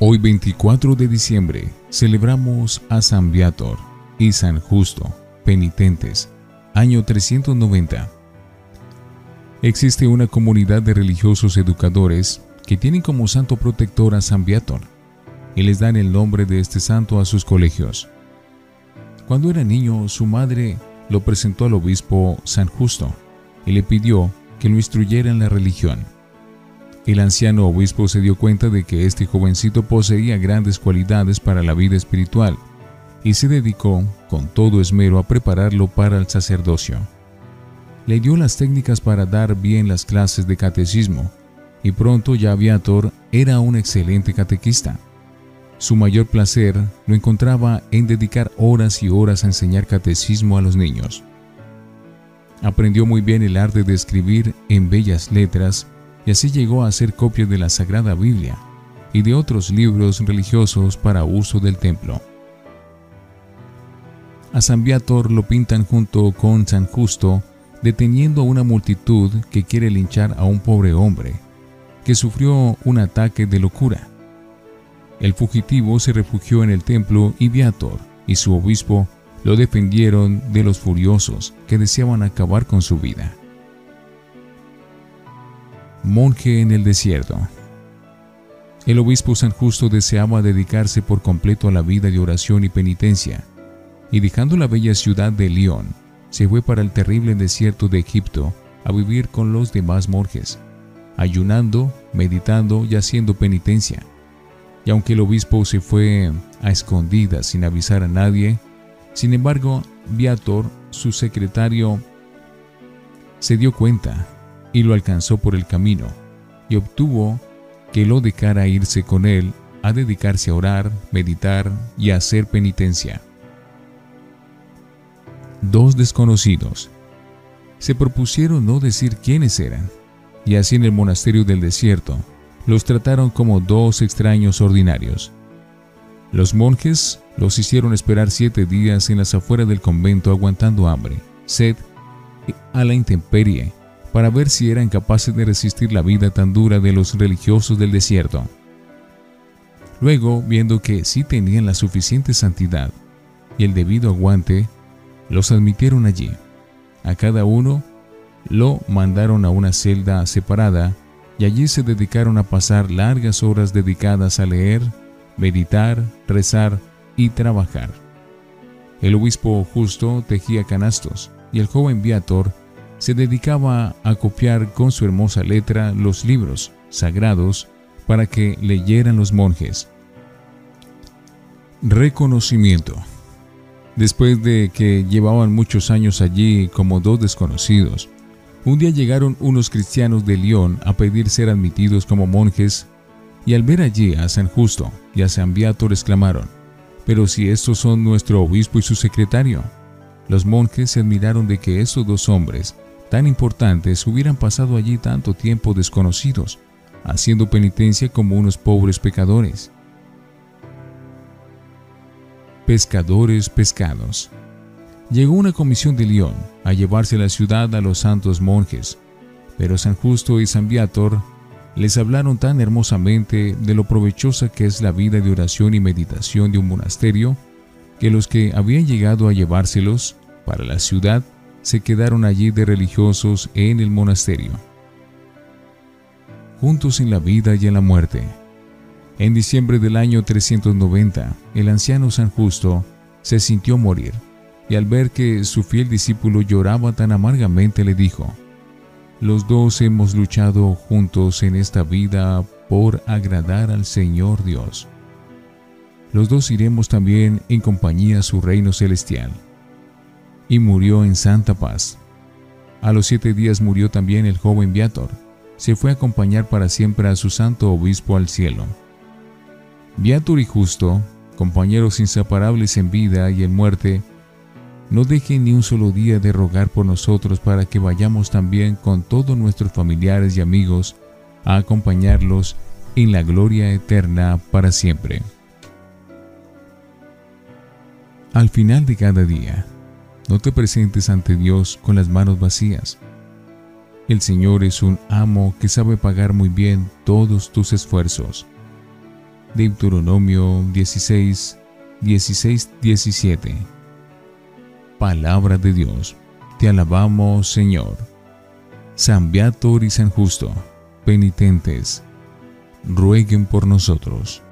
Hoy 24 de diciembre celebramos a San Viator y San Justo, penitentes, año 390. Existe una comunidad de religiosos educadores que tienen como santo protector a San Viator y les dan el nombre de este santo a sus colegios. Cuando era niño, su madre lo presentó al obispo San Justo y le pidió que lo instruyera en la religión. El anciano obispo se dio cuenta de que este jovencito poseía grandes cualidades para la vida espiritual y se dedicó con todo esmero a prepararlo para el sacerdocio. Le dio las técnicas para dar bien las clases de catecismo y pronto ya Viator era un excelente catequista. Su mayor placer lo encontraba en dedicar horas y horas a enseñar catecismo a los niños. Aprendió muy bien el arte de escribir en bellas letras y así llegó a hacer copias de la Sagrada Biblia y de otros libros religiosos para uso del templo. A San Viator lo pintan junto con San Justo deteniendo a una multitud que quiere linchar a un pobre hombre que sufrió un ataque de locura. El fugitivo se refugió en el templo y Viator y su obispo lo defendieron de los furiosos que deseaban acabar con su vida monje en el desierto. El obispo San Justo deseaba dedicarse por completo a la vida de oración y penitencia, y dejando la bella ciudad de León, se fue para el terrible desierto de Egipto a vivir con los demás monjes, ayunando, meditando y haciendo penitencia. Y aunque el obispo se fue a escondidas sin avisar a nadie, sin embargo, Viator, su secretario, se dio cuenta y lo alcanzó por el camino, y obtuvo que lo dejara irse con él a dedicarse a orar, meditar y hacer penitencia. Dos desconocidos se propusieron no decir quiénes eran, y así en el monasterio del desierto los trataron como dos extraños ordinarios. Los monjes los hicieron esperar siete días en las afueras del convento aguantando hambre, sed, a la intemperie para ver si eran capaces de resistir la vida tan dura de los religiosos del desierto. Luego, viendo que sí tenían la suficiente santidad y el debido aguante, los admitieron allí. A cada uno lo mandaron a una celda separada y allí se dedicaron a pasar largas horas dedicadas a leer, meditar, rezar y trabajar. El obispo justo tejía canastos y el joven Viator se dedicaba a copiar con su hermosa letra los libros sagrados para que leyeran los monjes. Reconocimiento. Después de que llevaban muchos años allí como dos desconocidos, un día llegaron unos cristianos de León a pedir ser admitidos como monjes y al ver allí a San Justo y a San Viator exclamaron, pero si estos son nuestro obispo y su secretario. Los monjes se admiraron de que esos dos hombres tan importantes hubieran pasado allí tanto tiempo desconocidos, haciendo penitencia como unos pobres pecadores. Pescadores pescados. Llegó una comisión de León a llevarse la ciudad a los santos monjes, pero San Justo y San Viator les hablaron tan hermosamente de lo provechosa que es la vida de oración y meditación de un monasterio, que los que habían llegado a llevárselos para la ciudad se quedaron allí de religiosos en el monasterio. Juntos en la vida y en la muerte. En diciembre del año 390, el anciano San Justo se sintió morir, y al ver que su fiel discípulo lloraba tan amargamente le dijo, Los dos hemos luchado juntos en esta vida por agradar al Señor Dios. Los dos iremos también en compañía a su reino celestial y murió en santa paz. A los siete días murió también el joven Viator. Se fue a acompañar para siempre a su santo obispo al cielo. Viator y Justo, compañeros inseparables en vida y en muerte, no dejen ni un solo día de rogar por nosotros para que vayamos también con todos nuestros familiares y amigos a acompañarlos en la gloria eterna para siempre. Al final de cada día, no te presentes ante Dios con las manos vacías. El Señor es un amo que sabe pagar muy bien todos tus esfuerzos. Deuteronomio 16, 16, 17. Palabra de Dios. Te alabamos, Señor. San Beator y San Justo, penitentes, rueguen por nosotros.